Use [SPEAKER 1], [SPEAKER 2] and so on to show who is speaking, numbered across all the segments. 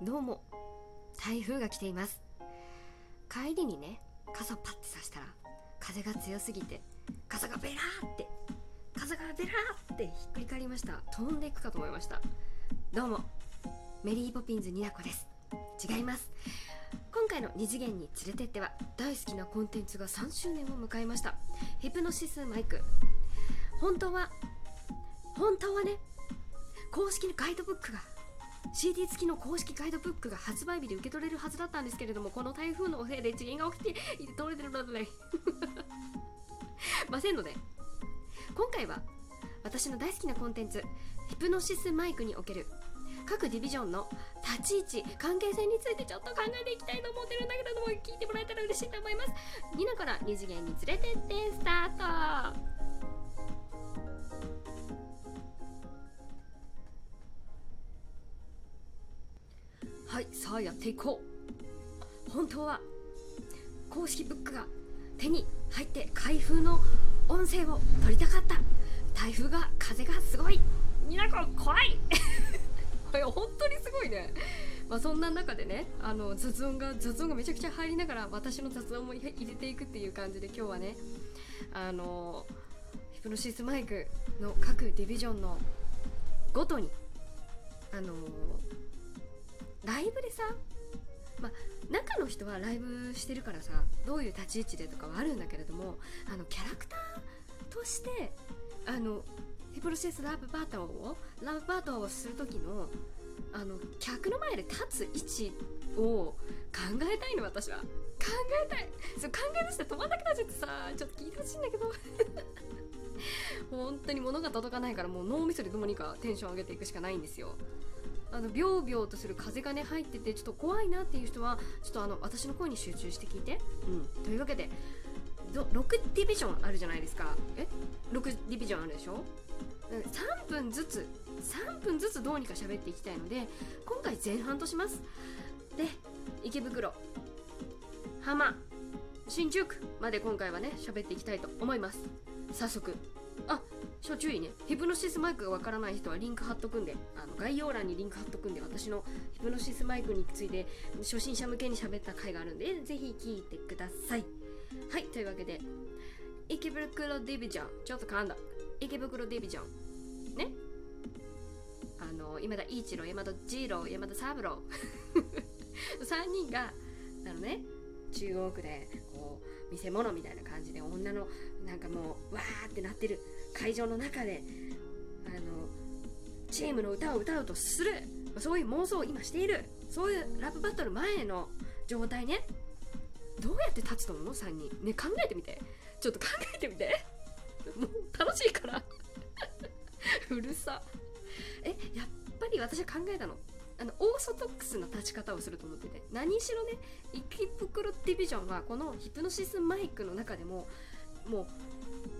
[SPEAKER 1] どうも。台風が来ています。帰りにね傘パッてさしたら風が強すぎて傘がベラーって傘がベラーってひっくり返りました。飛んでいくかと思いました。どうも。メリーポピンズニナコです。違います。今回の二次元に連れてっては大好きなコンテンツが3周年を迎えました。ヒプノシスマイク。本当は本当はね公式のガイドブックが CD 付きの公式ガイドブックが発売日で受け取れるはずだったんですけれどもこの台風のせいで次元が起きて 取れてるので ませんので。今回は私の大好きなコンテンツヒプノシスマイクにおける各ディビジョンの立ち位置関係性についてちょっと考えていきたいと思ってるんだけども聞いてもらえたら嬉しいと思います。ニナから二次元に連れてってスタート。はいさあやっていこう。本当は公式ブックが手に入って開封の音声を取りたかった。台風が風がすごい。みなこ怖い。これ本当にすごいね。まあそんな中でねあの雑音が雑音がめちゃくちゃ入りながら私の雑音も入れていくっていう感じで今日はねあのヒプノシスマイクの各ディビジョンのごとにあのライブでさまあ、中の人はライブしてるからさどういう立ち位置でとかはあるんだけれどもあのキャラクターとしてあのヒプロセスラブバトルをラブバトをする時のあの客の前で立つ位置を考えたいの私は。考えたい。そう考え出して止まんなくなっちゃってさちょっと聞いてほしいんだけど。本当に物が届かないからもう脳みそでどうにかテンション上げていくしかないんですよ。あのビョービョーとする風がね入っててちょっと怖いなっていう人はちょっとあの私の声に集中して聞いて、うん、というわけで6ディビジョンあるじゃないですか。え？6ディビジョンあるでしょ？3分ずつ3分ずつどうにか喋っていきたいので今回前半とします。で池袋浜新宿まで今回はね喋っていきたいと思います。早速あ小注意ね。ヒプノシスマイクがわからない人はリンク貼っとくんで。あの概要欄にリンク貼っとくんで。私のヒプノシスマイクについて初心者向けに喋った回があるんでぜひ聞いてください。はいというわけで。池袋ディビジョン。ちょっと噛んだ。池袋ディビジョン。ね？あの今田一郎山田二郎山田三郎。3人があのね中央区でこう見せ物みたいな感じで女のなんかもうわーってなってる。会場の中であのチームの歌を歌うとする。そういう妄想を今している。そういうラップバトル前の状態ね。どうやって立つと思う ?3 人。ね考えてみて。ちょっと考えてみて。もう楽しいから。うるさ。えやっぱり私は考えたの。あのオーソドックスな立ち方をすると思ってて。何しろね池袋ディビジョンはこのヒプノシスマイクの中でももう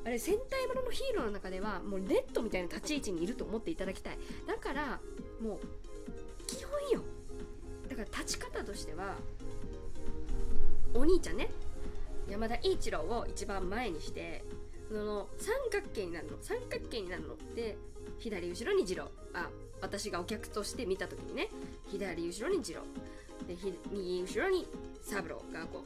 [SPEAKER 1] あれ戦隊もののヒーローの中ではもうレッドみたいな立ち位置にいると思っていただきたい。だからもう基本よ。だから立ち方としてはお兄ちゃんね。山田一郎を一番前にしてその三角形になるの。三角形になるの。で左後ろに次郎。あ私がお客として見た時にね。左後ろに次郎。で右後ろに三郎がこ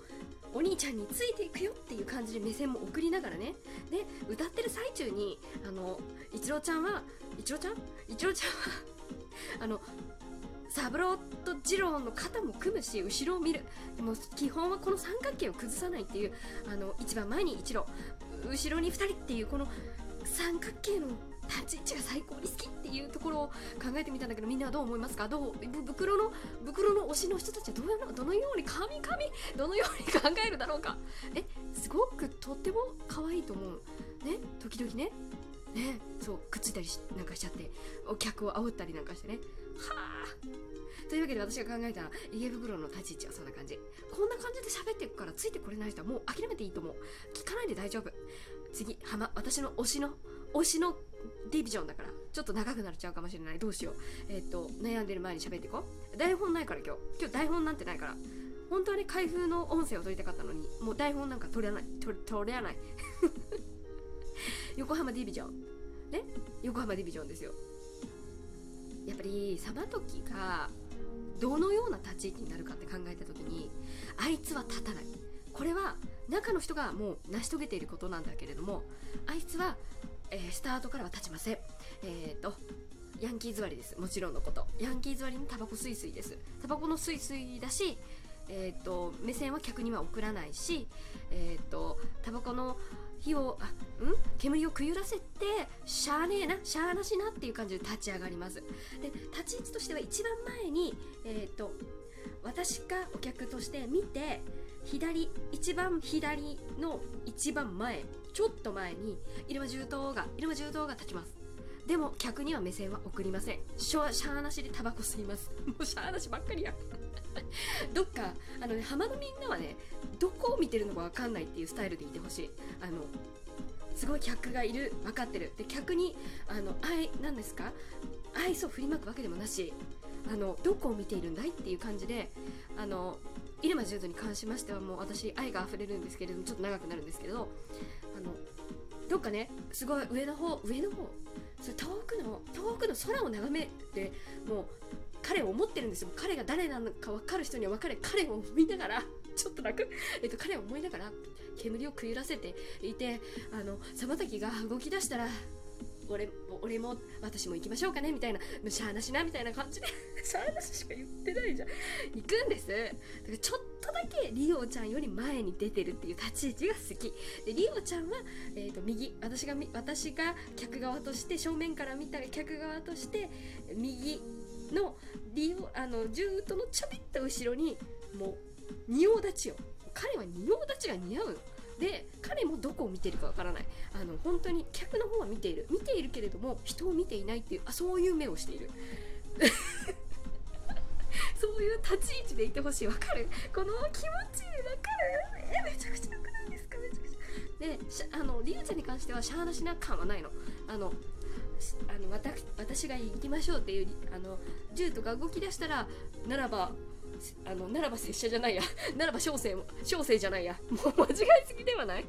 [SPEAKER 1] うお兄ちゃんについていくよっていう感じで目線も送りながらね。で歌ってる最中にあの一郎ちゃんは一郎ちゃん？一郎ちゃん？はあの三郎と二郎の肩も組むし後ろを見る。でも基本はこの三角形を崩さないっていうあの一番前に一郎後ろに2人っていうこの三角形の立ち位置が最高に好きっていうところを考えてみたんだけどみんなはどう思いますか？どう？袋の袋の推しの人たちはどうやどのように神々どのように考えるだろうか？えすごくとっても可愛いと思う。ね？時々ね？ね？そうくっついたりなんかしちゃって。お客を煽ったりなんかしてね。はあというわけで私が考えた家袋の立ち位置はそんな感じ。こんな感じで喋っていくからついてこれない人はもう諦めていいと思う。聞かないで大丈夫。次浜私の推しの推しのディビジョンだから。ちょっと長くなっちゃうかもしれない。どうしよう。えっ、ー、と悩んでる前に喋っていこう。台本ないから今日。今日台本なんてないから。本当はね開封の音声を取りたかったのに。もう台本なんか取れない。取取れない。横浜ディビジョン。ね？横浜ディビジョンですよ。やっぱりサバトキがどのような立ち位置になるかって考えた時にあいつは立たない。これは中の人がもう成し遂げていることなんだけれどもあいつは、えー、スタートからは立ちません。えっ、ー、とヤンキー座りです。もちろんのこと。ヤンキー座りにタバコスイスイです。タバコのスイスイだしえーと、目線は客には送らないし、えーと、タバコの火をあん？煙をくゆらせてしゃあねえなしゃあなしなっていう感じで立ち上がります。で立ち位置としては一番前に、えーと私がお客として見て左一番左の一番前ちょっと前に入間重刀が入間重刀が立ちます。でも客には目線は送りません。しゃしゃーなしでタバコ吸います。もうしゃーなしばっかりや。どっかあのね浜のみんなはねどこを見てるのか分かんないっていうスタイルでいてほしい。あのすごい客がいる分かってる。で客にあの愛なんですか？愛想振りまくわけでもなしあのどこを見ているんだい？っていう感じであの入間柔道に関しましてはもう私愛が溢れるんですけれどもちょっと長くなるんですけどあのどっかねすごい上の方上の方？それ遠くの遠くの空を眺めてもう彼を思ってるんですよ。彼が誰なのか分かる人には分かれ彼を思いながら ちょっと楽、えっと、彼を思いながら煙をくゆらせていてあのまきが動き出したら俺俺も私も行きましょうかねみたいなしゃーなしなみたいな感じで。しゃーなししか言ってないじゃん。行くんです。だからちょっとだけリオちゃんより前に出てるっていう立ち位置が好き。でリオちゃんは、えーと、右。私が私が客側として正面から見た客側として右のリオあのジュートのちょびっと後ろにもう仁王立ちよ。彼は仁王立ちが似合うで彼もどこを見てるかわからない。あの本当に客の方は見ている。見ているけれども人を見ていないっていうあそういう目をしている。そういう立ち位置でいてほしい。わかる？この気持ちわかる？えめちゃくちゃよくないですか？めちゃくちゃ。であのリュウちゃんに関してはシャーなしな感はないの。あのあの私が行きましょうっていうあの銃とか動き出したらならばあのならば拙者じゃないや。ならば小生も小生じゃないや。もう間違いすぎではない。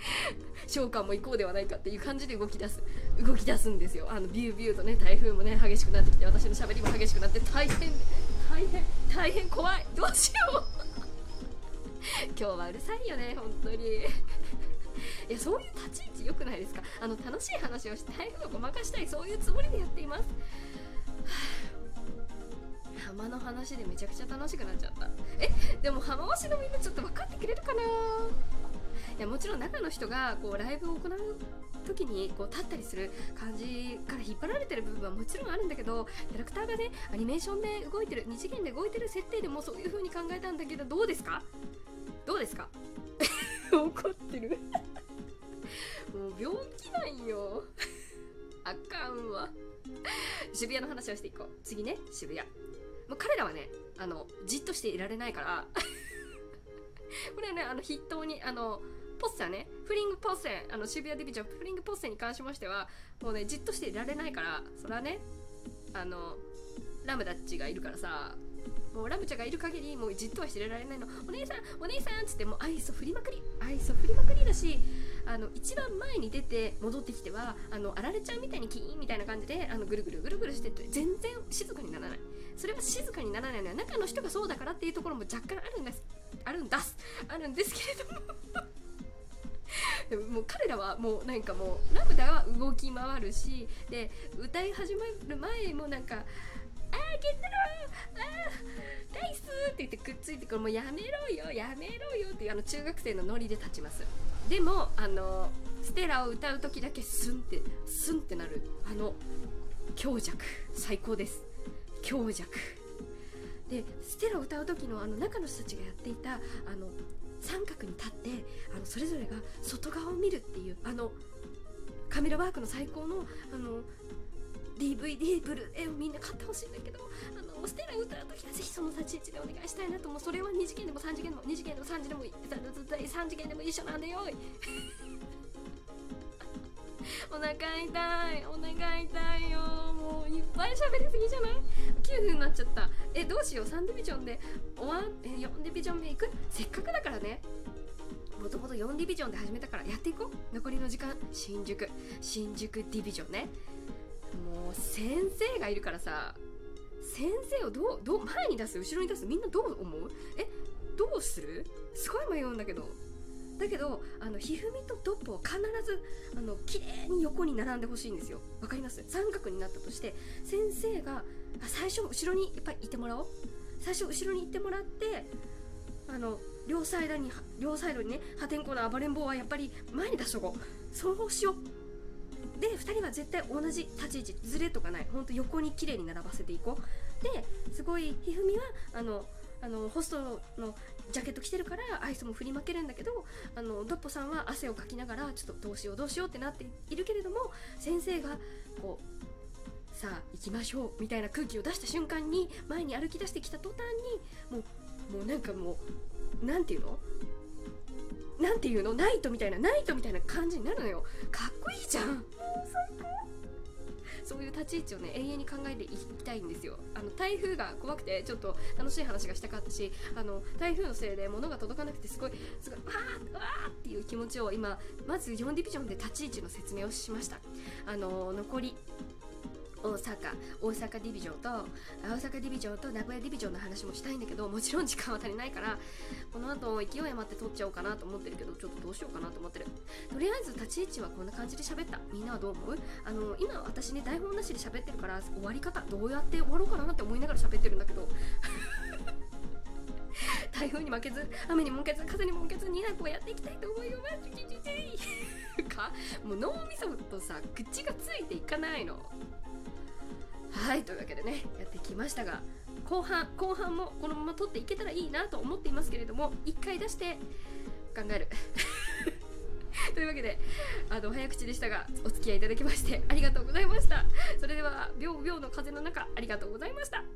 [SPEAKER 1] 召喚も行こうではないかっていう感じで動き出す。動き出すんですよ。あのビュービューとね台風もね激しくなってきて私のしゃべりも激しくなって大変大変大変怖い。どうしよう。今日はうるさいよね本当に。いやそういう立ち位置良くないですか。あの楽しい話をして台風をごまかしたいそういうつもりでやっています。浜の話でめちゃくちゃ楽しくなっちゃった。え？でも浜推しのみんなちょっと分かってくれるかな？いやもちろん中の人がこうライブを行う時にこう立ったりする感じから引っ張られてる部分はもちろんあるんだけどキャラクターがねアニメーションで動いてる2次元で動いてる設定でもそういう風に考えたんだけどどうですか？どうですか？怒ってる。もう病気なんよ。あかんわ。渋谷の話をしていこう。次ね渋谷もう彼らはねあのじっとしていられないから これはねあの筆頭にあのポッセはねフリングポッセあの渋谷ディビジョンフリングポッセに関しましてはもうねじっとしていられないからそれはねあのラムダッチがいるからさもうラムちゃんがいる限りもうじっとはしてられないの。お姉さんお姉さんっつってもう愛想振りまくり。愛想振りまくりだしあの一番前に出て戻ってきてはあのあられちゃんみたいにキーンみたいな感じであのぐるぐるぐるぐるしてて全然静かにならない。それは静かにならないのは中の人がそうだからっていうところも若干あるんです。あるんだす。あるんですけれども。でももう彼らはもうなんかもうラムダは動き回るし。で歌い始まる前もなんか「あーゲットローあーライス!」って言ってくっついてこれもうやめろよやめろよっていうあの中学生のノリで立ちます。でもあのステラを歌う時だけスンってスンってなるあの強弱。最高です。強弱。でステラを歌う時のあの中の人たちがやっていたあの三角に立ってあのそれぞれが外側を見るっていうあのカメラワークの最高のあの DVD ブルーレイをみんな買ってほしいんだけどあのステラを歌う時はぜひその立ち位置でお願いしたいなと。思うそれは2次元でも3次元でも2次元でも3次でも3次元でも一緒なんでよい。お腹痛いお腹痛いよ。もういっぱい喋りすぎじゃない？9分になっちゃった。えどうしよう？3ディビジョンで。終わえ4ディビジョン目行く？せっかくだからね。もともと4ディビジョンで始めたからやっていこう。残りの時間。新宿。新宿ディビジョンね。もう先生がいるからさ。先生をどうどう前に出す？後ろに出す？みんなどう思う？えどうする？すごい迷うんだけど。だけどあのひふみとドッポを必ずあの綺麗に横に並んでほしいんですよ。わかります？三角になったとして先生が最初後ろにいっぱいいてもらおう。最初後ろに行ってもらってあの両サイドに両サイドにね破天荒な暴れん坊はやっぱり前に出しとこう。そうしよう。で2人は絶対同じ立ち位置。ずれとかない。ほんと横に綺麗に並ばせていこう。ですごいひふみはあのあのホストのジャケット着てるからアイスも振りまけるんだけどあのドッポさんは汗をかきながらちょっとどうしようどうしようってなっているけれども先生がこうさあ行きましょうみたいな空気を出した瞬間に前に歩き出してきた途端にもうもうなんかもうなんていうの？なんていうの？ナイトみたいなナイトみたいな感じになるのよ。かっこいいじゃん。もう最高そういう立ち位置をね永遠に考えていきたいんですよ。あの台風が怖くてちょっと楽しい話がしたかったしあの台風のせいで物が届かなくてすごいすごいわーわーっていう気持ちを今まず4ディビジョンで立ち位置の説明をしました。あの残り大阪大阪ディビジョンと大阪ディビジョンと名古屋ディビジョンの話もしたいんだけどもちろん時間は足りないからこの後勢い余って撮っちゃおうかなと思ってるけどちょっとどうしようかなと思ってる。とりあえず立ち位置はこんな感じで喋った。みんなはどう思う？あの今私ね台本なしで喋ってるから終わり方どうやって終わろうかなって思いながら喋ってるんだけど。台風に負けず雨にもけず風にもけずになんとかやっていきたいと思いますか？もう脳みそとさ口がついていかないの。はいというわけでねやってきましたが後半後半もこのまま取っていけたらいいなと思っていますけれども1回出して考える。というわけであの早口でしたがお付き合いいただきましてありがとうございました。それでは秒秒の風の中ありがとうございました。